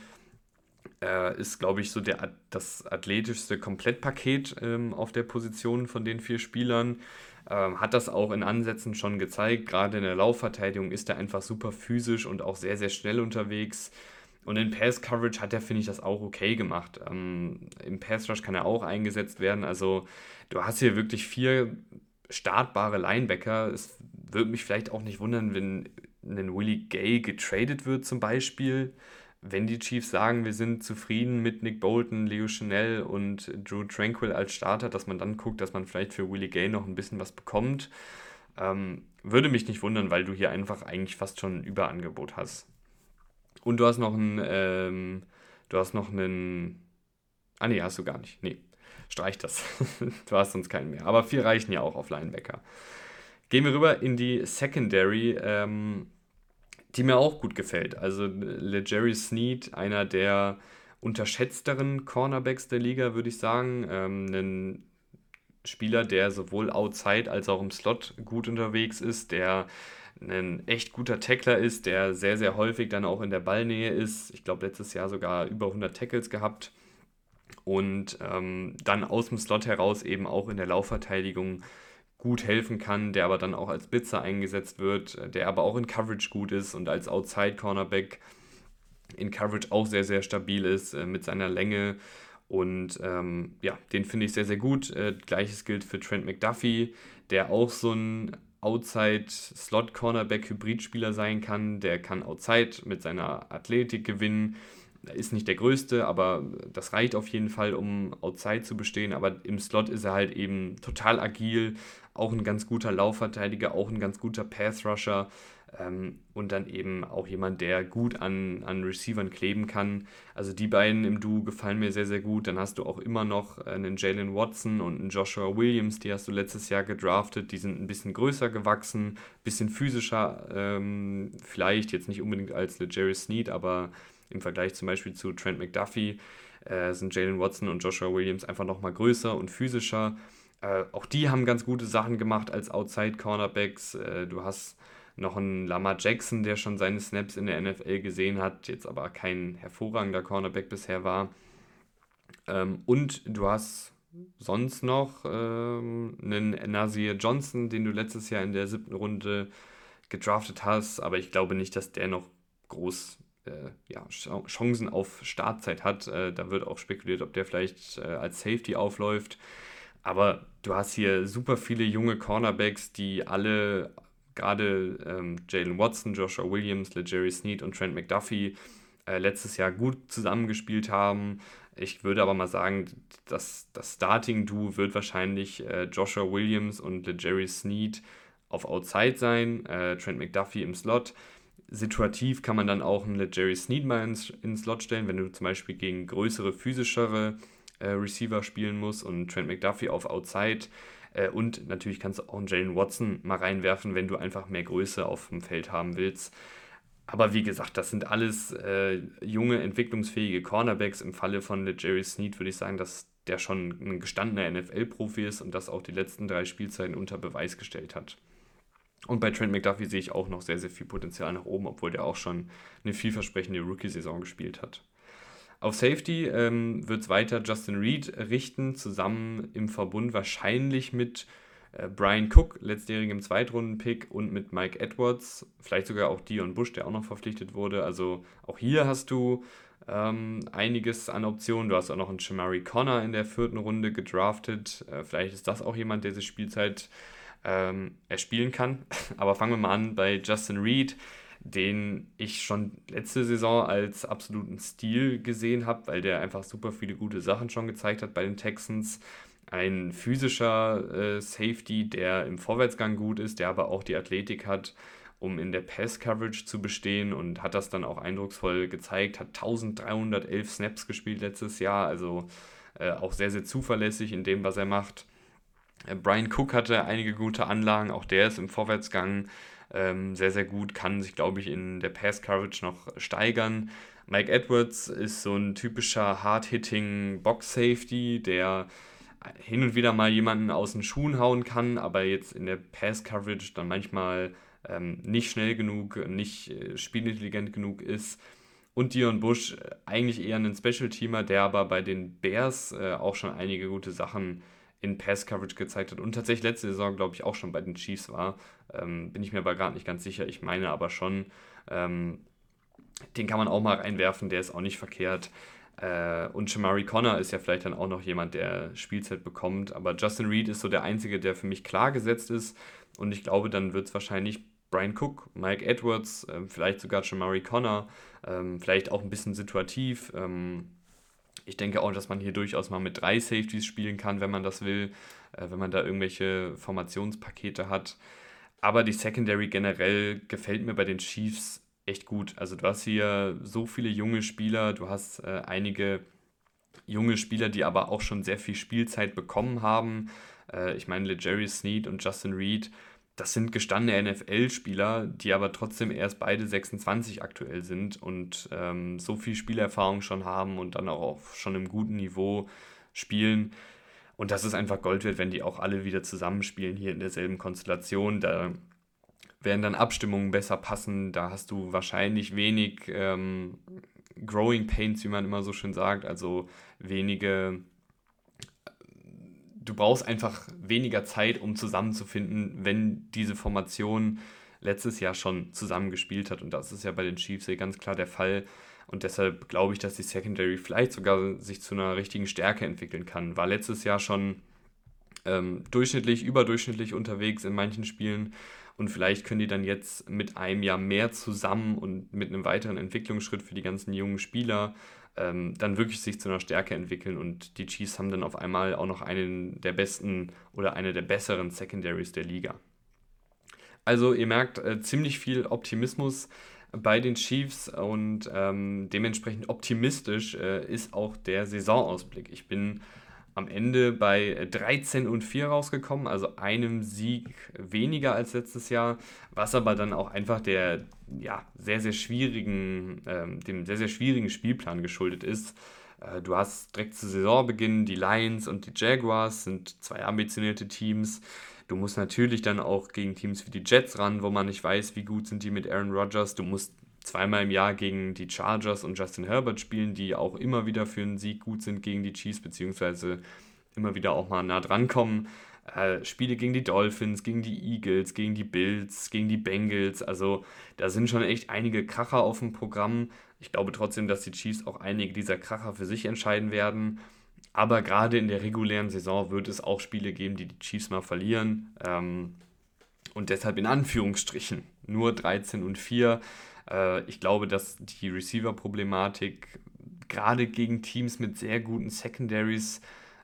äh, ist, glaube ich, so der, das athletischste Komplettpaket ähm, auf der Position von den vier Spielern. Ähm, hat das auch in Ansätzen schon gezeigt. Gerade in der Laufverteidigung ist er einfach super physisch und auch sehr, sehr schnell unterwegs. Und in Pass Coverage hat er, finde ich, das auch okay gemacht. Ähm, Im Pass Rush kann er auch eingesetzt werden. Also du hast hier wirklich vier startbare Linebacker. Es würde mich vielleicht auch nicht wundern, wenn ein Willie Gay getradet wird zum Beispiel. Wenn die Chiefs sagen, wir sind zufrieden mit Nick Bolton, Leo Chanel und Drew Tranquil als Starter, dass man dann guckt, dass man vielleicht für Willie Gay noch ein bisschen was bekommt. Ähm, würde mich nicht wundern, weil du hier einfach eigentlich fast schon ein Überangebot hast. Und du hast noch einen, ähm, du hast noch einen, ah nee, hast du gar nicht, nee, streich das, du hast sonst keinen mehr, aber vier reichen ja auch auf Linebacker. Gehen wir rüber in die Secondary, ähm, die mir auch gut gefällt. Also Jerry Sneed, einer der unterschätzteren Cornerbacks der Liga, würde ich sagen. Ähm, ein Spieler, der sowohl outside als auch im Slot gut unterwegs ist, der ein echt guter Tackler ist, der sehr, sehr häufig dann auch in der Ballnähe ist. Ich glaube, letztes Jahr sogar über 100 Tackles gehabt. Und ähm, dann aus dem Slot heraus eben auch in der Laufverteidigung gut helfen kann, der aber dann auch als Blitzer eingesetzt wird, der aber auch in Coverage gut ist und als Outside-Cornerback in Coverage auch sehr, sehr stabil ist äh, mit seiner Länge. Und ähm, ja, den finde ich sehr, sehr gut. Äh, Gleiches gilt für Trent McDuffie, der auch so ein Outside-Slot-Cornerback-Hybridspieler sein kann. Der kann Outside mit seiner Athletik gewinnen. Ist nicht der Größte, aber das reicht auf jeden Fall, um Outside zu bestehen. Aber im Slot ist er halt eben total agil, auch ein ganz guter Laufverteidiger, auch ein ganz guter Pass-Rusher. Ähm, und dann eben auch jemand, der gut an, an Receivern kleben kann. Also die beiden im Duo gefallen mir sehr, sehr gut. Dann hast du auch immer noch einen Jalen Watson und einen Joshua Williams, die hast du letztes Jahr gedraftet. Die sind ein bisschen größer gewachsen, ein bisschen physischer, ähm, vielleicht jetzt nicht unbedingt als Jerry Sneed, aber im Vergleich zum Beispiel zu Trent McDuffie äh, sind Jalen Watson und Joshua Williams einfach nochmal größer und physischer. Äh, auch die haben ganz gute Sachen gemacht als Outside-Cornerbacks. Äh, du hast noch einen Lamar Jackson, der schon seine Snaps in der NFL gesehen hat, jetzt aber kein hervorragender Cornerback bisher war. Ähm, und du hast sonst noch ähm, einen Nasir Johnson, den du letztes Jahr in der siebten Runde gedraftet hast, aber ich glaube nicht, dass der noch groß äh, ja, Chancen auf Startzeit hat. Äh, da wird auch spekuliert, ob der vielleicht äh, als Safety aufläuft. Aber du hast hier super viele junge Cornerbacks, die alle gerade ähm, Jalen Watson, Joshua Williams, LeJerry Sneed und Trent McDuffie äh, letztes Jahr gut zusammengespielt haben. Ich würde aber mal sagen, dass das Starting-Duo wird wahrscheinlich äh, Joshua Williams und LeJerry Sneed auf Outside sein, äh, Trent McDuffie im Slot. Situativ kann man dann auch einen LeJerry Sneed mal ins, ins Slot stellen, wenn du zum Beispiel gegen größere, physischere äh, Receiver spielen musst und Trent McDuffie auf Outside äh, und natürlich kannst du auch einen Jalen Watson mal reinwerfen, wenn du einfach mehr Größe auf dem Feld haben willst. Aber wie gesagt, das sind alles äh, junge, entwicklungsfähige Cornerbacks. Im Falle von Jerry Sneed würde ich sagen, dass der schon ein gestandener NFL-Profi ist und das auch die letzten drei Spielzeiten unter Beweis gestellt hat. Und bei Trent McDuffie sehe ich auch noch sehr, sehr viel Potenzial nach oben, obwohl der auch schon eine vielversprechende Rookie-Saison gespielt hat. Auf Safety ähm, wird es weiter Justin Reed richten, zusammen im Verbund wahrscheinlich mit äh, Brian Cook, letztjährigem Zweitrunden-Pick, und mit Mike Edwards, vielleicht sogar auch Dion Bush, der auch noch verpflichtet wurde. Also auch hier hast du ähm, einiges an Optionen. Du hast auch noch einen Shamari Connor in der vierten Runde gedraftet. Äh, vielleicht ist das auch jemand, der sich Spielzeit ähm, erspielen kann. Aber fangen wir mal an bei Justin Reed den ich schon letzte Saison als absoluten Stil gesehen habe, weil der einfach super viele gute Sachen schon gezeigt hat bei den Texans. Ein physischer äh, Safety, der im Vorwärtsgang gut ist, der aber auch die Athletik hat um in der Pass-Coverage zu bestehen und hat das dann auch eindrucksvoll gezeigt, hat 1311 Snaps gespielt letztes Jahr, also äh, auch sehr, sehr zuverlässig in dem, was er macht. Äh, Brian Cook hatte einige gute Anlagen, auch der ist im Vorwärtsgang ähm, sehr, sehr gut, kann sich, glaube ich, in der Pass-Coverage noch steigern. Mike Edwards ist so ein typischer Hard-Hitting Box-Safety, der hin und wieder mal jemanden aus den Schuhen hauen kann, aber jetzt in der Pass-Coverage dann manchmal ähm, nicht schnell genug, nicht äh, spielintelligent genug ist. Und Dion Bush äh, eigentlich eher ein Special-Teamer, der aber bei den Bears äh, auch schon einige gute Sachen in Pass-Coverage gezeigt hat und tatsächlich letzte Saison, glaube ich, auch schon bei den Chiefs war. Ähm, bin ich mir aber gerade nicht ganz sicher. Ich meine aber schon, ähm, den kann man auch mal reinwerfen, der ist auch nicht verkehrt. Äh, und Shamari Connor ist ja vielleicht dann auch noch jemand, der Spielzeit bekommt. Aber Justin Reed ist so der Einzige, der für mich klar gesetzt ist. Und ich glaube, dann wird es wahrscheinlich Brian Cook, Mike Edwards, äh, vielleicht sogar Shamari Connor, ähm, vielleicht auch ein bisschen situativ. Ähm, ich denke auch, dass man hier durchaus mal mit drei Safeties spielen kann, wenn man das will, äh, wenn man da irgendwelche Formationspakete hat. Aber die Secondary generell gefällt mir bei den Chiefs echt gut. Also du hast hier so viele junge Spieler, du hast äh, einige junge Spieler, die aber auch schon sehr viel Spielzeit bekommen haben. Äh, ich meine, Jerry Sneed und Justin Reed, das sind gestandene NFL-Spieler, die aber trotzdem erst beide 26 aktuell sind und ähm, so viel Spielerfahrung schon haben und dann auch schon im guten Niveau spielen. Und das ist einfach Gold wert, wenn die auch alle wieder zusammenspielen hier in derselben Konstellation. Da werden dann Abstimmungen besser passen. Da hast du wahrscheinlich wenig ähm, Growing Pains, wie man immer so schön sagt, also wenige. Du brauchst einfach weniger Zeit, um zusammenzufinden, wenn diese Formation letztes Jahr schon zusammengespielt hat. Und das ist ja bei den Chiefs ganz klar der Fall. Und deshalb glaube ich, dass die Secondary vielleicht sogar sich zu einer richtigen Stärke entwickeln kann. War letztes Jahr schon ähm, durchschnittlich, überdurchschnittlich unterwegs in manchen Spielen und vielleicht können die dann jetzt mit einem Jahr mehr zusammen und mit einem weiteren Entwicklungsschritt für die ganzen jungen Spieler ähm, dann wirklich sich zu einer Stärke entwickeln. Und die Chiefs haben dann auf einmal auch noch einen der besten oder eine der besseren Secondaries der Liga. Also ihr merkt äh, ziemlich viel Optimismus bei den Chiefs und ähm, dementsprechend optimistisch äh, ist auch der Saisonausblick. Ich bin am Ende bei 13 und 4 rausgekommen, also einem Sieg weniger als letztes Jahr, was aber dann auch einfach der ja, sehr, sehr schwierigen, ähm, dem sehr, sehr schwierigen Spielplan geschuldet ist. Äh, du hast direkt zu Saisonbeginn die Lions und die Jaguars, sind zwei ambitionierte Teams. Du musst natürlich dann auch gegen Teams wie die Jets ran, wo man nicht weiß, wie gut sind die mit Aaron Rodgers. Du musst zweimal im Jahr gegen die Chargers und Justin Herbert spielen, die auch immer wieder für einen Sieg gut sind gegen die Chiefs, beziehungsweise immer wieder auch mal nah dran kommen. Äh, Spiele gegen die Dolphins, gegen die Eagles, gegen die Bills, gegen die Bengals. Also da sind schon echt einige Kracher auf dem Programm. Ich glaube trotzdem, dass die Chiefs auch einige dieser Kracher für sich entscheiden werden. Aber gerade in der regulären Saison wird es auch Spiele geben, die die Chiefs mal verlieren. Ähm, und deshalb in Anführungsstrichen nur 13 und 4. Äh, ich glaube, dass die Receiver-Problematik gerade gegen Teams mit sehr guten Secondaries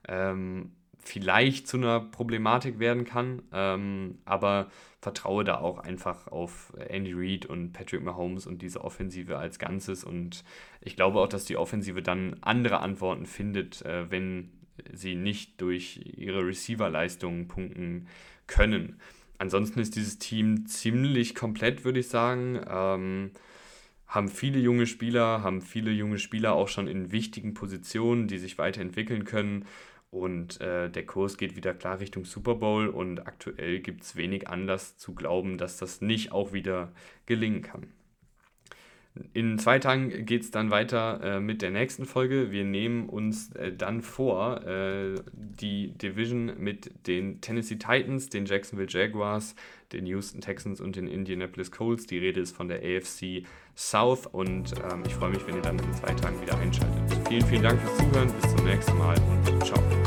ähm, vielleicht zu einer Problematik werden kann. Ähm, aber vertraue da auch einfach auf Andy Reid und Patrick Mahomes und diese Offensive als Ganzes. Und ich glaube auch, dass die Offensive dann andere Antworten findet, äh, wenn sie nicht durch ihre Receiver-Leistungen punkten können. Ansonsten ist dieses Team ziemlich komplett, würde ich sagen. Ähm, haben viele junge Spieler, haben viele junge Spieler auch schon in wichtigen Positionen, die sich weiterentwickeln können. Und äh, der Kurs geht wieder klar Richtung Super Bowl und aktuell gibt es wenig Anlass zu glauben, dass das nicht auch wieder gelingen kann. In zwei Tagen geht es dann weiter äh, mit der nächsten Folge. Wir nehmen uns äh, dann vor, äh, die Division mit den Tennessee Titans, den Jacksonville Jaguars, den Houston Texans und den Indianapolis Colts. Die Rede ist von der AFC South und ähm, ich freue mich, wenn ihr dann in zwei Tagen wieder einschaltet. Vielen, vielen Dank fürs Zuhören. Bis zum nächsten Mal und ciao.